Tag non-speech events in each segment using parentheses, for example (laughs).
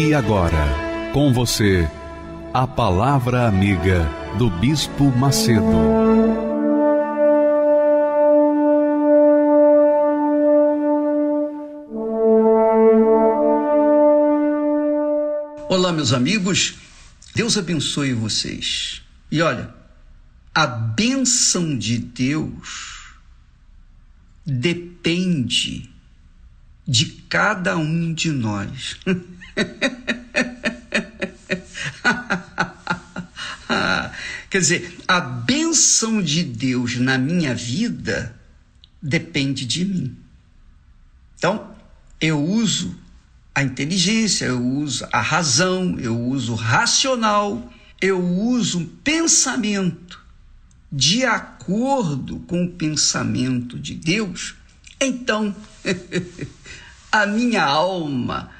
E agora, com você, a Palavra Amiga do Bispo Macedo. Olá, meus amigos, Deus abençoe vocês. E olha, a bênção de Deus depende de cada um de nós. (laughs) (laughs) Quer dizer, a bênção de Deus na minha vida depende de mim. Então, eu uso a inteligência, eu uso a razão, eu uso o racional, eu uso o pensamento de acordo com o pensamento de Deus, então (laughs) a minha alma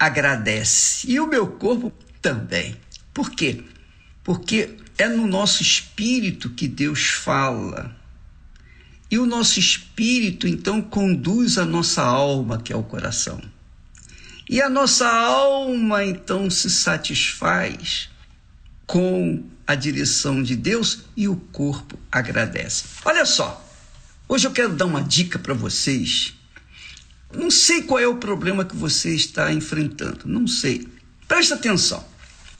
agradece e o meu corpo também. Por quê? Porque é no nosso espírito que Deus fala. E o nosso espírito então conduz a nossa alma, que é o coração. E a nossa alma então se satisfaz com a direção de Deus e o corpo agradece. Olha só, hoje eu quero dar uma dica para vocês. Não sei qual é o problema que você está enfrentando, não sei. Presta atenção.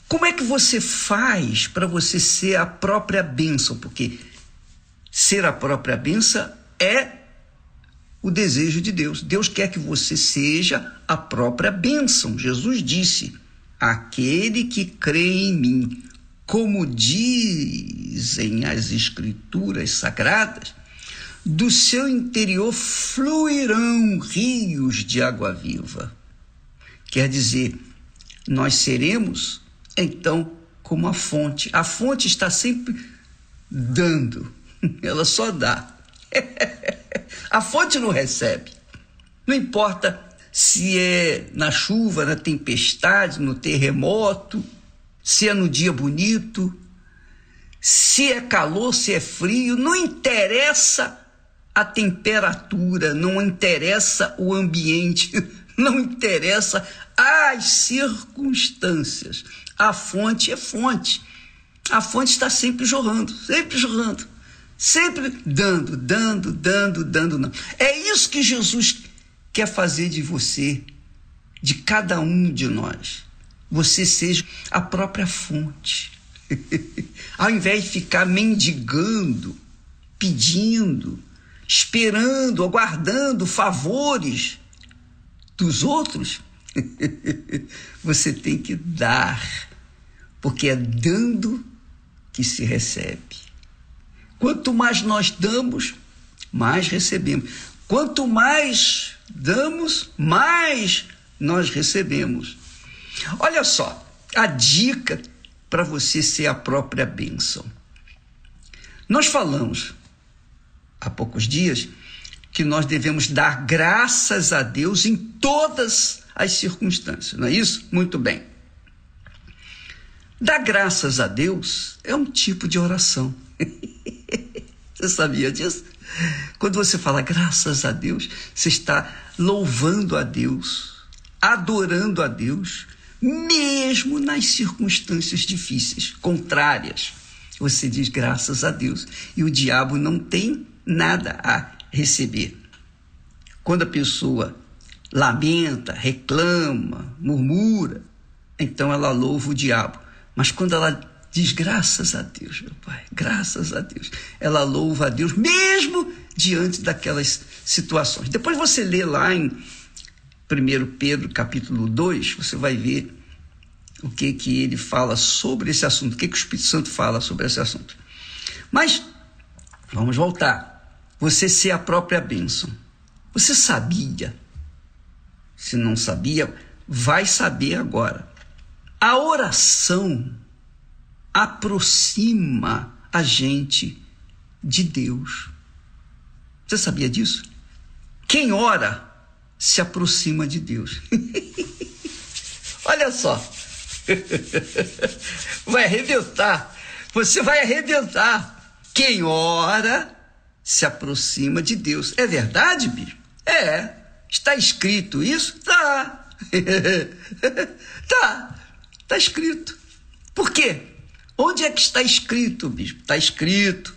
Como é que você faz para você ser a própria bênção? Porque ser a própria bênção é o desejo de Deus. Deus quer que você seja a própria bênção. Jesus disse: Aquele que crê em mim, como dizem as Escrituras sagradas, do seu interior fluirão rios de água viva. Quer dizer, nós seremos então como a fonte. A fonte está sempre dando, (laughs) ela só dá. (laughs) a fonte não recebe. Não importa se é na chuva, na tempestade, no terremoto, se é no dia bonito, se é calor, se é frio, não interessa a temperatura, não interessa o ambiente, (laughs) não interessa as circunstâncias. A fonte é fonte. A fonte está sempre jorrando, sempre jorrando, sempre dando, dando, dando, dando. Não. É isso que Jesus quer fazer de você, de cada um de nós. Você seja a própria fonte. (laughs) Ao invés de ficar mendigando, pedindo, esperando, aguardando favores dos outros, (laughs) você tem que dar porque é dando que se recebe. Quanto mais nós damos, mais recebemos. Quanto mais damos, mais nós recebemos. Olha só, a dica para você ser a própria bênção. Nós falamos há poucos dias que nós devemos dar graças a Deus em todas as circunstâncias, não é isso? Muito bem. Dar graças a Deus é um tipo de oração. (laughs) você sabia disso? Quando você fala graças a Deus, você está louvando a Deus, adorando a Deus, mesmo nas circunstâncias difíceis, contrárias. Você diz graças a Deus e o diabo não tem nada a receber. Quando a pessoa lamenta, reclama, murmura, então ela louva o diabo. Mas quando ela diz graças a Deus, meu Pai, graças a Deus, ela louva a Deus mesmo diante daquelas situações. Depois você lê lá em 1 Pedro capítulo 2, você vai ver o que que ele fala sobre esse assunto, o que que o Espírito Santo fala sobre esse assunto. Mas vamos voltar. Você ser a própria bênção. Você sabia? Se não sabia, vai saber agora. A oração aproxima a gente de Deus. Você sabia disso? Quem ora se aproxima de Deus. (laughs) Olha só. (laughs) Vai arrebentar. Você vai arrebentar. Quem ora se aproxima de Deus. É verdade, bicho? É. Está escrito isso? Tá. (laughs) tá. Está escrito. Por quê? Onde é que está escrito, bispo? Está escrito.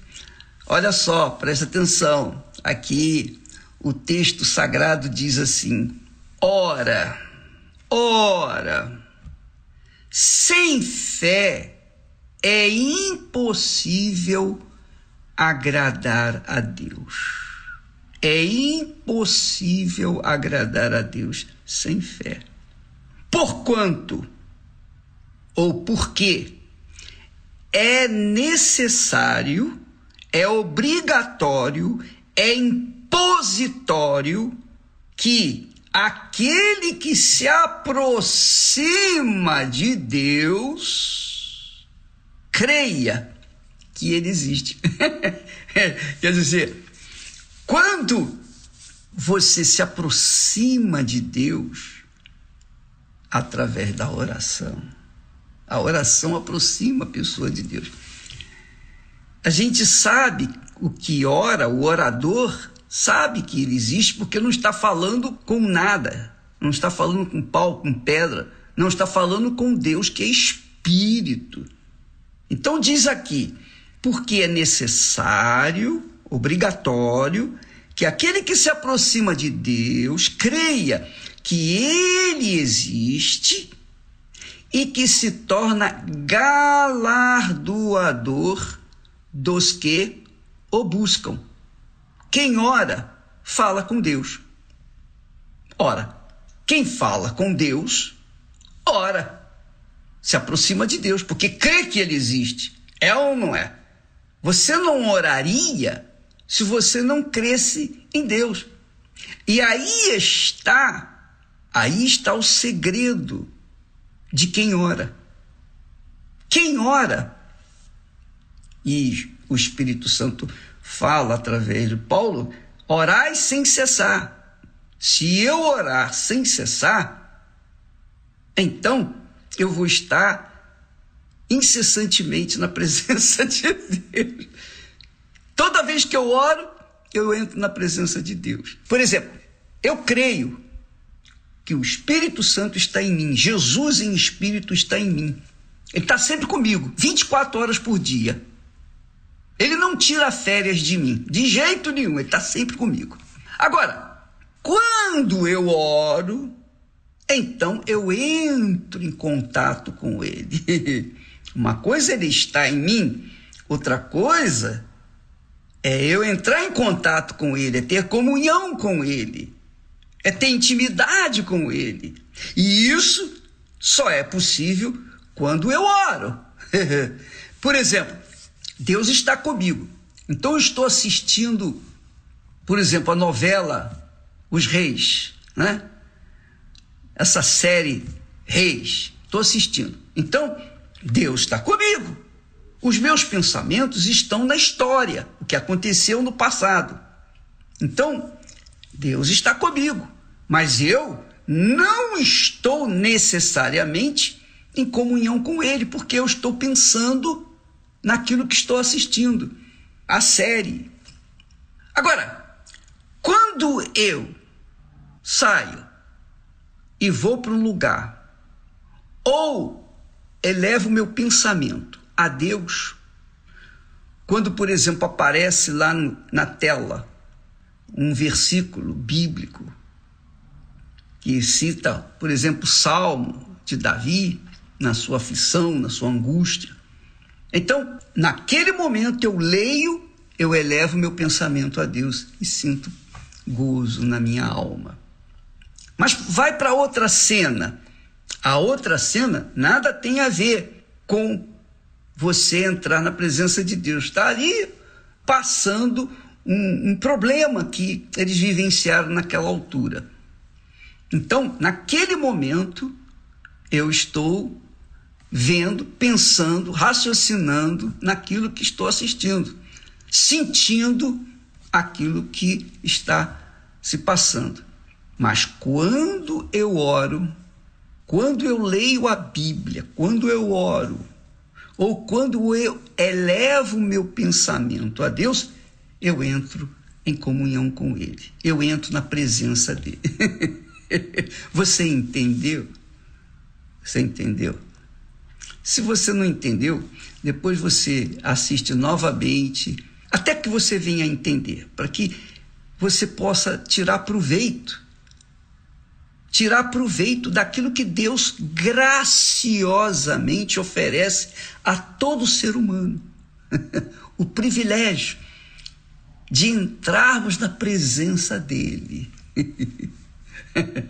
Olha só, presta atenção. Aqui o texto sagrado diz assim: ora, ora, sem fé é impossível agradar a Deus. É impossível agradar a Deus sem fé. Porquanto ou porque é necessário, é obrigatório, é impositório que aquele que se aproxima de Deus creia que ele existe. (laughs) Quer dizer, quando você se aproxima de Deus através da oração, a oração aproxima a pessoa de Deus. A gente sabe o que ora, o orador sabe que ele existe porque não está falando com nada, não está falando com pau, com pedra, não está falando com Deus que é espírito. Então diz aqui, porque é necessário, obrigatório, que aquele que se aproxima de Deus creia que ele existe e que se torna galardoador dos que o buscam. Quem ora, fala com Deus. Ora, quem fala com Deus, ora, se aproxima de Deus, porque crê que ele existe. É ou não é? Você não oraria se você não cresce em Deus. E aí está, aí está o segredo de quem ora. Quem ora, e o Espírito Santo fala através de Paulo, orai sem cessar. Se eu orar sem cessar, então eu vou estar incessantemente na presença (laughs) de Deus. Toda vez que eu oro, eu entro na presença de Deus. Por exemplo, eu creio que o Espírito Santo está em mim, Jesus em espírito está em mim. Ele está sempre comigo, 24 horas por dia. Ele não tira férias de mim, de jeito nenhum, ele está sempre comigo. Agora, quando eu oro, então eu entro em contato com ele. (laughs) Uma coisa é ele está em mim, outra coisa é eu entrar em contato com ele, é ter comunhão com ele é ter intimidade com Ele. E isso só é possível quando eu oro. (laughs) por exemplo, Deus está comigo. Então eu estou assistindo, por exemplo, a novela Os Reis, né? Essa série Reis, estou assistindo. Então, Deus está comigo. Os meus pensamentos estão na história, o que aconteceu no passado. Então, Deus está comigo. Mas eu não estou necessariamente em comunhão com Ele, porque eu estou pensando naquilo que estou assistindo, a série. Agora, quando eu saio e vou para um lugar, ou elevo meu pensamento a Deus, quando, por exemplo, aparece lá na tela um versículo bíblico que cita, por exemplo, o Salmo de Davi, na sua aflição, na sua angústia. Então, naquele momento eu leio, eu elevo meu pensamento a Deus e sinto gozo na minha alma. Mas vai para outra cena. A outra cena nada tem a ver com você entrar na presença de Deus. Está ali passando um, um problema que eles vivenciaram naquela altura. Então, naquele momento, eu estou vendo, pensando, raciocinando naquilo que estou assistindo, sentindo aquilo que está se passando. Mas quando eu oro, quando eu leio a Bíblia, quando eu oro, ou quando eu elevo o meu pensamento a Deus, eu entro em comunhão com Ele, eu entro na presença dele. (laughs) você entendeu? Você entendeu? Se você não entendeu, depois você assiste novamente, até que você venha a entender, para que você possa tirar proveito tirar proveito daquilo que Deus graciosamente oferece a todo ser humano. (laughs) o privilégio de entrarmos na presença dele. (laughs)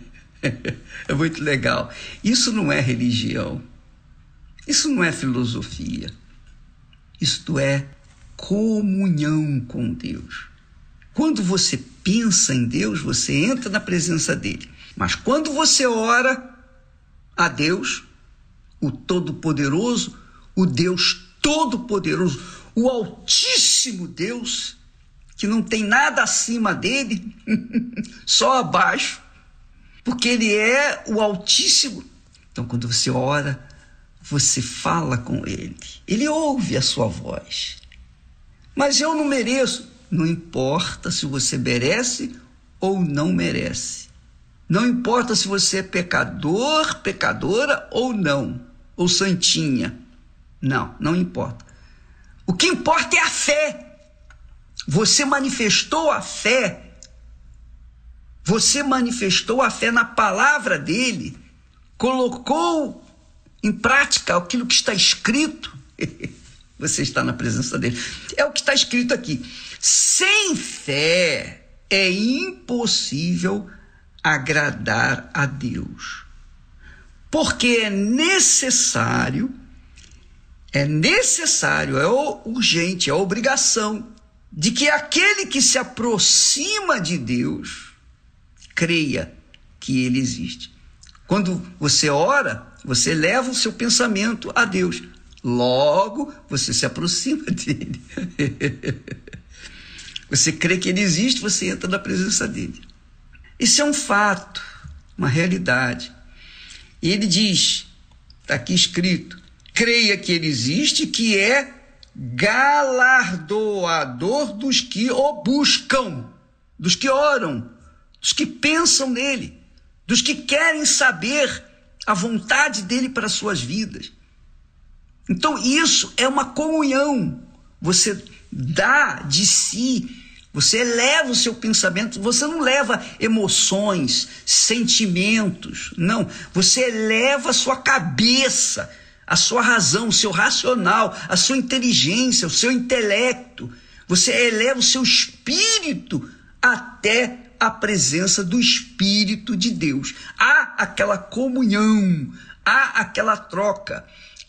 é muito legal. Isso não é religião. Isso não é filosofia. Isto é comunhão com Deus. Quando você pensa em Deus, você entra na presença dele. Mas quando você ora a Deus, o Todo-Poderoso, o Deus Todo-Poderoso, o Altíssimo Deus, que não tem nada acima dele, (laughs) só abaixo, porque ele é o Altíssimo. Então, quando você ora, você fala com ele, ele ouve a sua voz. Mas eu não mereço. Não importa se você merece ou não merece. Não importa se você é pecador, pecadora ou não, ou santinha. Não, não importa. O que importa é a fé. Você manifestou a fé. Você manifestou a fé na palavra dele, colocou em prática aquilo que está escrito. (laughs) Você está na presença dele. É o que está escrito aqui. Sem fé é impossível agradar a Deus. Porque é necessário, é necessário, é urgente, é obrigação de que aquele que se aproxima de Deus creia que ele existe. Quando você ora, você leva o seu pensamento a Deus. Logo, você se aproxima (laughs) dele. você crê que ele existe, você entra na presença dele. Isso é um fato, uma realidade. E ele diz, está aqui escrito, creia que ele existe, que é galardoador dos que o buscam, dos que oram, dos que pensam nele, dos que querem saber a vontade dele para suas vidas. Então, isso é uma comunhão. Você dá de si você eleva o seu pensamento, você não leva emoções, sentimentos, não. Você eleva a sua cabeça, a sua razão, o seu racional, a sua inteligência, o seu intelecto. Você eleva o seu espírito até a presença do Espírito de Deus. Há aquela comunhão, há aquela troca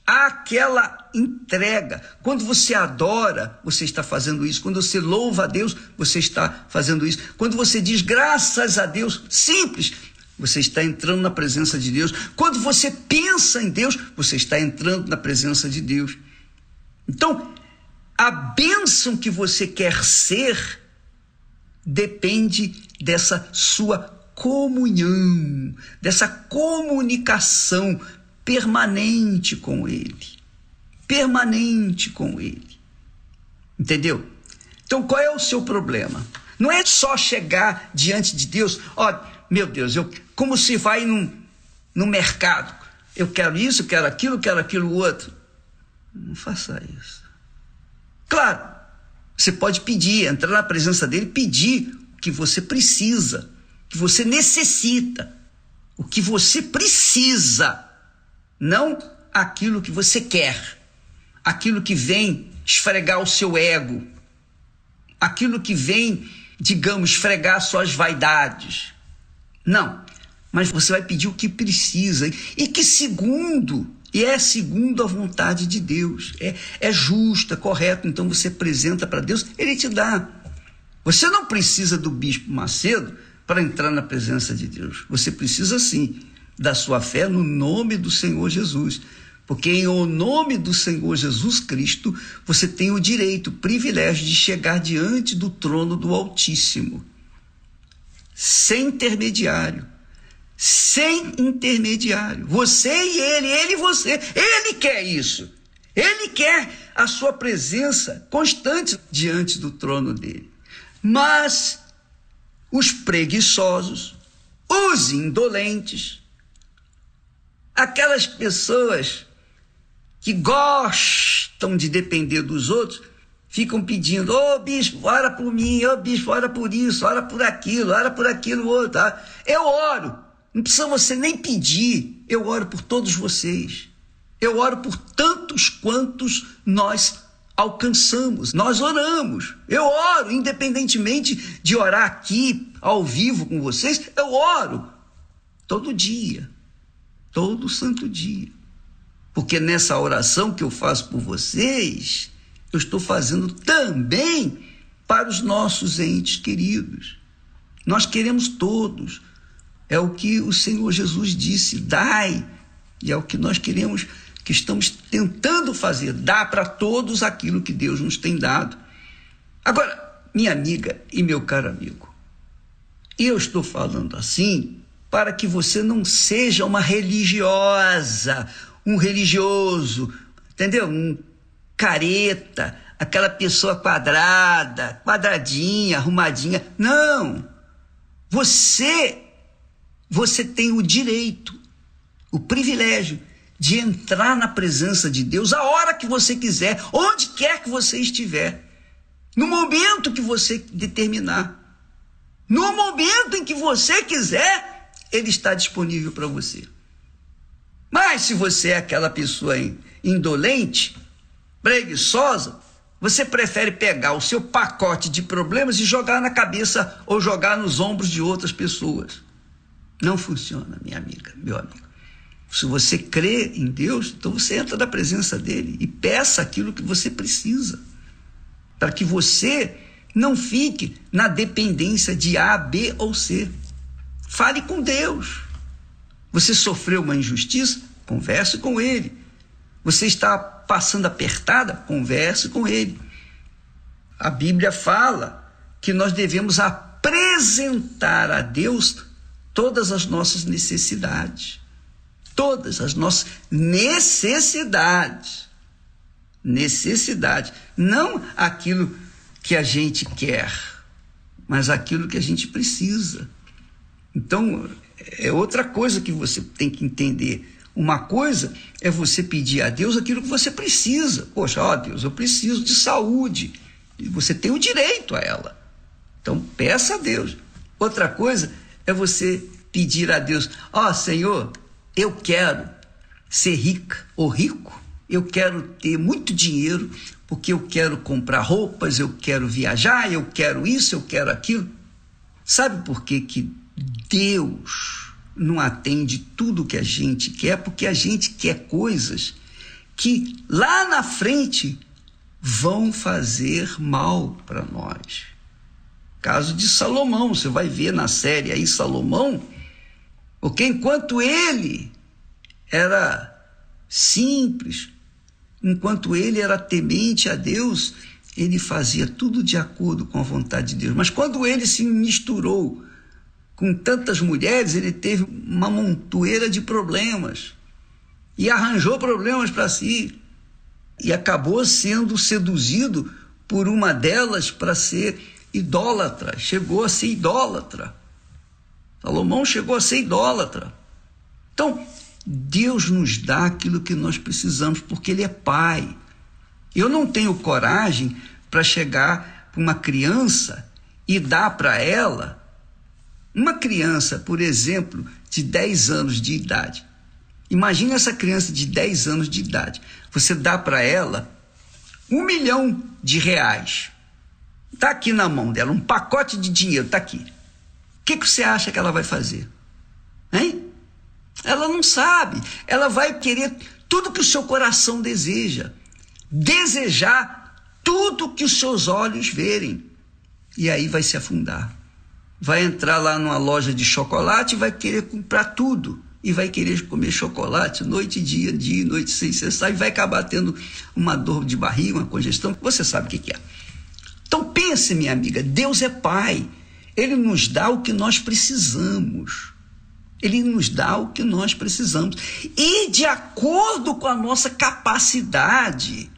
aquela entrega. Quando você adora, você está fazendo isso. Quando você louva a Deus, você está fazendo isso. Quando você diz graças a Deus, simples, você está entrando na presença de Deus. Quando você pensa em Deus, você está entrando na presença de Deus. Então, a bênção que você quer ser depende dessa sua comunhão, dessa comunicação permanente com Ele. Permanente com Ele. Entendeu? Então qual é o seu problema? Não é só chegar diante de Deus, ó, meu Deus, eu como se vai num, num mercado. Eu quero isso, eu quero aquilo, eu quero aquilo outro. Não faça isso. Claro, você pode pedir, entrar na presença dele, pedir o que você precisa, o que você necessita, o que você precisa não aquilo que você quer, aquilo que vem esfregar o seu ego, aquilo que vem, digamos, esfregar suas vaidades. Não, mas você vai pedir o que precisa e que segundo e é segundo a vontade de Deus. É, é justo, é correto. Então você apresenta para Deus, Ele te dá. Você não precisa do bispo Macedo para entrar na presença de Deus. Você precisa sim da sua fé no nome do Senhor Jesus. Porque em o nome do Senhor Jesus Cristo, você tem o direito, o privilégio de chegar diante do trono do Altíssimo. Sem intermediário. Sem intermediário. Você e ele, ele e você. Ele quer isso. Ele quer a sua presença constante diante do trono dele. Mas os preguiçosos, os indolentes, aquelas pessoas que gostam de depender dos outros, ficam pedindo, ô oh, bispo, ora por mim, ô oh, bispo, ora por isso, ora por aquilo, ora por aquilo outro. Tá? Eu oro, não precisa você nem pedir, eu oro por todos vocês. Eu oro por tantos quantos nós alcançamos, nós oramos. Eu oro, independentemente de orar aqui, ao vivo com vocês, eu oro todo dia, todo santo dia. Porque nessa oração que eu faço por vocês, eu estou fazendo também para os nossos entes queridos. Nós queremos todos. É o que o Senhor Jesus disse: dai. E é o que nós queremos, que estamos tentando fazer, dar para todos aquilo que Deus nos tem dado. Agora, minha amiga e meu caro amigo, eu estou falando assim para que você não seja uma religiosa, um religioso, entendeu? Um careta, aquela pessoa quadrada, quadradinha, arrumadinha. Não! Você você tem o direito, o privilégio de entrar na presença de Deus a hora que você quiser, onde quer que você estiver, no momento que você determinar. No momento em que você quiser, ele está disponível para você. Mas se você é aquela pessoa indolente, preguiçosa, você prefere pegar o seu pacote de problemas e jogar na cabeça ou jogar nos ombros de outras pessoas. Não funciona, minha amiga, meu amigo. Se você crê em Deus, então você entra na presença dele e peça aquilo que você precisa, para que você não fique na dependência de A, B ou C. Fale com Deus. Você sofreu uma injustiça? Converse com ele. Você está passando apertada? Converse com ele. A Bíblia fala que nós devemos apresentar a Deus todas as nossas necessidades. Todas as nossas necessidades. Necessidade. Não aquilo que a gente quer, mas aquilo que a gente precisa. Então, é outra coisa que você tem que entender. Uma coisa é você pedir a Deus aquilo que você precisa. Poxa, ó Deus, eu preciso de saúde. E você tem o direito a ela. Então peça a Deus. Outra coisa é você pedir a Deus: ó Senhor, eu quero ser rica ou rico. Eu quero ter muito dinheiro porque eu quero comprar roupas, eu quero viajar, eu quero isso, eu quero aquilo. Sabe por que, que Deus não atende tudo que a gente quer, porque a gente quer coisas que lá na frente vão fazer mal para nós. Caso de Salomão, você vai ver na série aí Salomão, porque enquanto ele era simples, enquanto ele era temente a Deus, ele fazia tudo de acordo com a vontade de Deus. Mas quando ele se misturou com tantas mulheres, ele teve uma montoeira de problemas e arranjou problemas para si e acabou sendo seduzido por uma delas para ser idólatra, chegou a ser idólatra. Salomão chegou a ser idólatra. Então, Deus nos dá aquilo que nós precisamos, porque Ele é Pai. Eu não tenho coragem para chegar para uma criança e dar para ela uma criança, por exemplo, de 10 anos de idade. Imagina essa criança de 10 anos de idade. Você dá para ela um milhão de reais. Está aqui na mão dela, um pacote de dinheiro, está aqui. O que, que você acha que ela vai fazer? Hein? Ela não sabe. Ela vai querer tudo que o seu coração deseja. Desejar tudo que os seus olhos verem. E aí vai se afundar. Vai entrar lá numa loja de chocolate e vai querer comprar tudo. E vai querer comer chocolate noite e dia, dia e noite sem cessar, e vai acabar tendo uma dor de barriga, uma congestão, você sabe o que é. Então pense, minha amiga, Deus é Pai. Ele nos dá o que nós precisamos. Ele nos dá o que nós precisamos. E de acordo com a nossa capacidade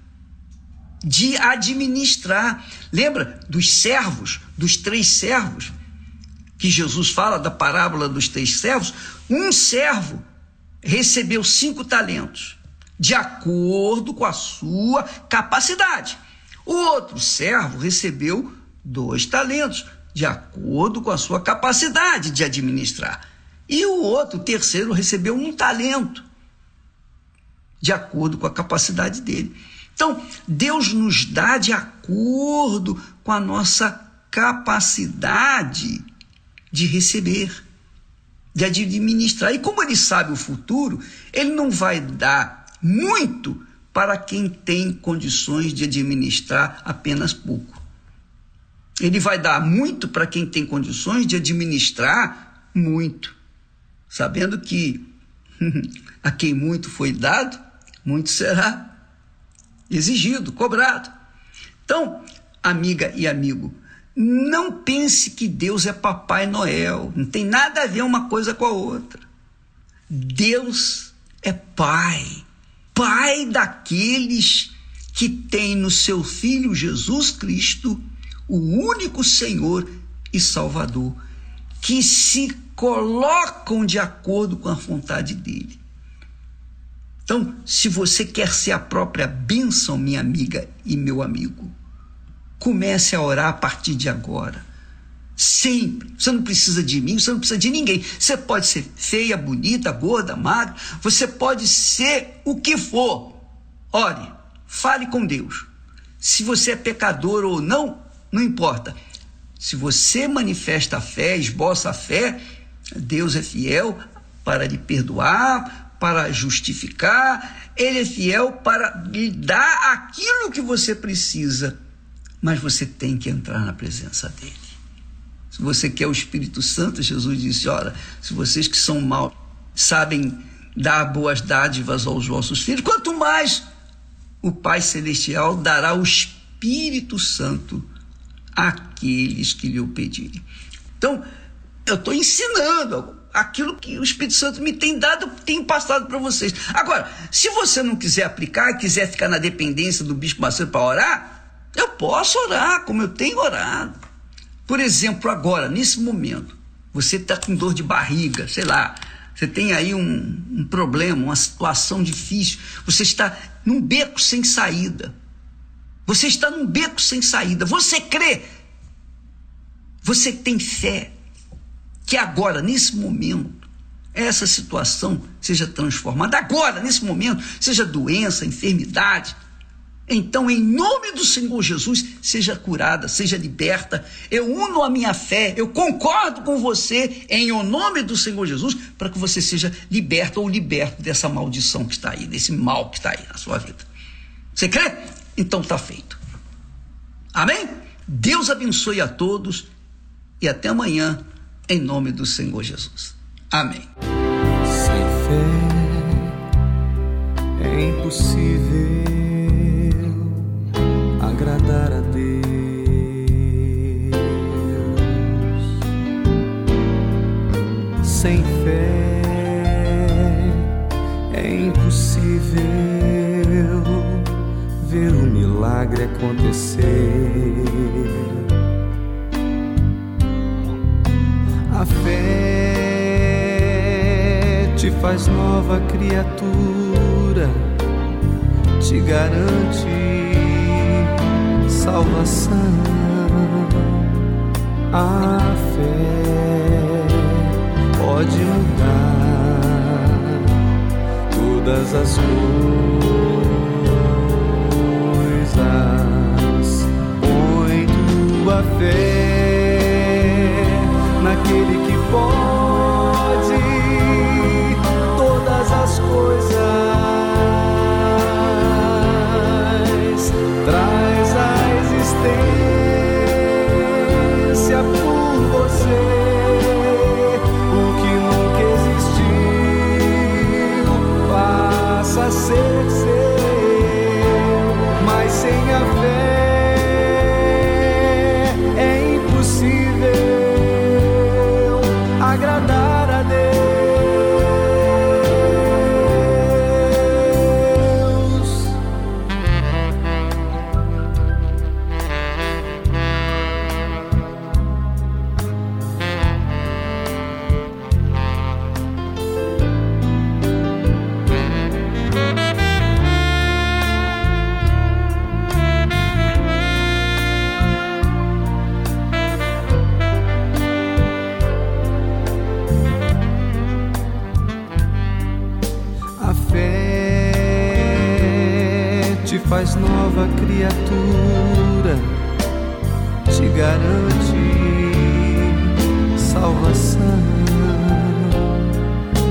de administrar. Lembra dos servos, dos três servos? Que Jesus fala da parábola dos três servos. Um servo recebeu cinco talentos, de acordo com a sua capacidade. O outro servo recebeu dois talentos, de acordo com a sua capacidade de administrar. E o outro, terceiro, recebeu um talento, de acordo com a capacidade dele. Então, Deus nos dá de acordo com a nossa capacidade de receber, de administrar. E como ele sabe o futuro, ele não vai dar muito para quem tem condições de administrar apenas pouco. Ele vai dar muito para quem tem condições de administrar muito, sabendo que (laughs) a quem muito foi dado, muito será exigido, cobrado. Então, amiga e amigo, não pense que Deus é Papai Noel, não tem nada a ver uma coisa com a outra. Deus é Pai. Pai daqueles que têm no seu Filho Jesus Cristo o único Senhor e Salvador, que se colocam de acordo com a vontade dele. Então, se você quer ser a própria bênção, minha amiga e meu amigo, comece a orar a partir de agora. Sempre. Você não precisa de mim, você não precisa de ninguém. Você pode ser feia, bonita, gorda, magra, você pode ser o que for. Ore, fale com Deus. Se você é pecador ou não, não importa. Se você manifesta a fé, esboça a fé, Deus é fiel para lhe perdoar, para justificar, Ele é fiel para lhe dar aquilo que você precisa. Mas você tem que entrar na presença dEle. Se você quer o Espírito Santo, Jesus disse: Ora, se vocês que são maus sabem dar boas dádivas aos vossos filhos, quanto mais o Pai Celestial dará o Espírito Santo àqueles que lhe o pedirem. Então, eu estou ensinando aquilo que o Espírito Santo me tem dado, tem passado para vocês. Agora, se você não quiser aplicar, quiser ficar na dependência do Bispo Macedo para orar, eu posso orar, como eu tenho orado. Por exemplo, agora, nesse momento, você está com dor de barriga, sei lá, você tem aí um, um problema, uma situação difícil, você está num beco sem saída. Você está num beco sem saída. Você crê, você tem fé que agora, nesse momento, essa situação seja transformada. Agora, nesse momento, seja doença, enfermidade, então, em nome do Senhor Jesus, seja curada, seja liberta. Eu uno a minha fé, eu concordo com você em o nome do Senhor Jesus, para que você seja liberta ou liberto dessa maldição que está aí, desse mal que está aí na sua vida. Você crê? Então está feito. Amém? Deus abençoe a todos e até amanhã, em nome do Senhor Jesus. Amém. Sem fé é impossível agradar a Deus. Sem fé é impossível ver o milagre acontecer. A fé te faz nova criatura, te garante salvação. A fé pode mudar todas as coisas. Põe tua fé naquele que pode todas as coisas.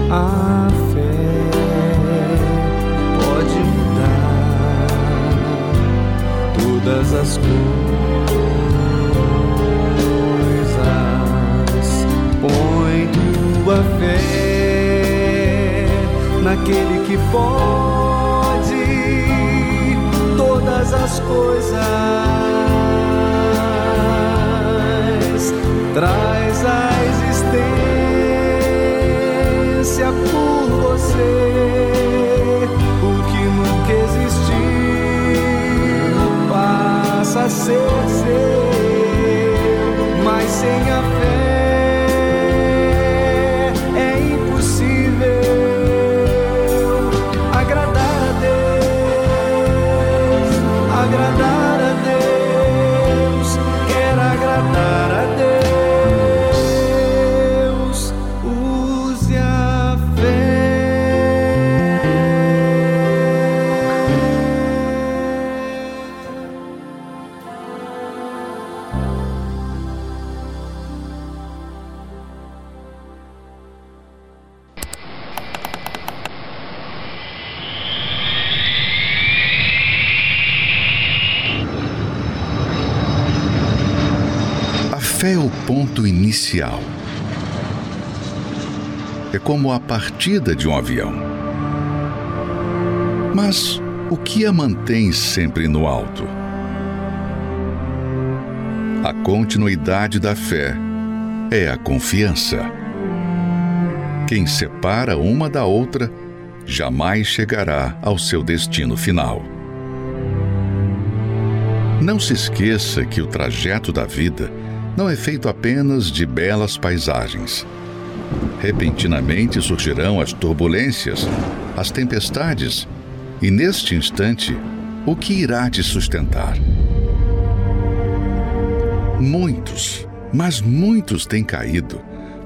A fé pode mudar todas as coisas. Põe tua fé naquele que pode todas as coisas. Traz a existência por você o que nunca existiu passa a ser seu, mas sem a fé. Inicial. É como a partida de um avião. Mas o que a mantém sempre no alto? A continuidade da fé é a confiança. Quem separa uma da outra jamais chegará ao seu destino final. Não se esqueça que o trajeto da vida não é feito apenas de belas paisagens. Repentinamente surgirão as turbulências, as tempestades, e neste instante, o que irá te sustentar? Muitos, mas muitos têm caído,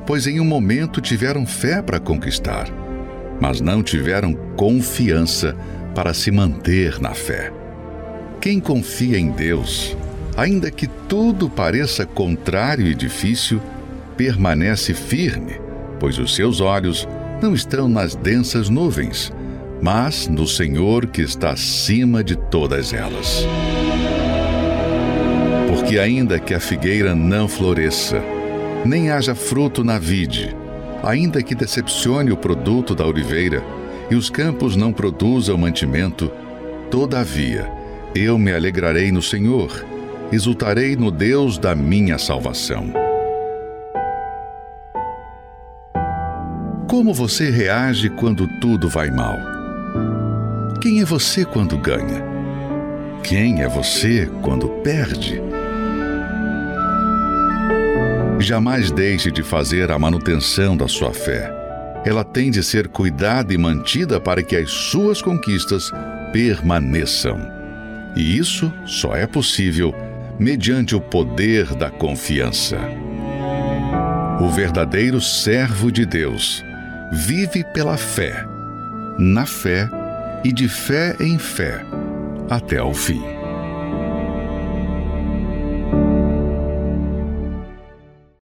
pois em um momento tiveram fé para conquistar, mas não tiveram confiança para se manter na fé. Quem confia em Deus, ainda que tudo pareça contrário e difícil, permanece firme, pois os seus olhos não estão nas densas nuvens, mas no Senhor que está acima de todas elas. Porque ainda que a figueira não floresça, nem haja fruto na vide, ainda que decepcione o produto da oliveira, e os campos não produzam mantimento, todavia eu me alegrarei no Senhor, exultarei no Deus da minha salvação. Como você reage quando tudo vai mal? Quem é você quando ganha? Quem é você quando perde? Jamais deixe de fazer a manutenção da sua fé. Ela tem de ser cuidada e mantida para que as suas conquistas permaneçam. E isso só é possível mediante o poder da confiança. O verdadeiro servo de Deus vive pela fé, na fé e de fé em fé, até ao fim.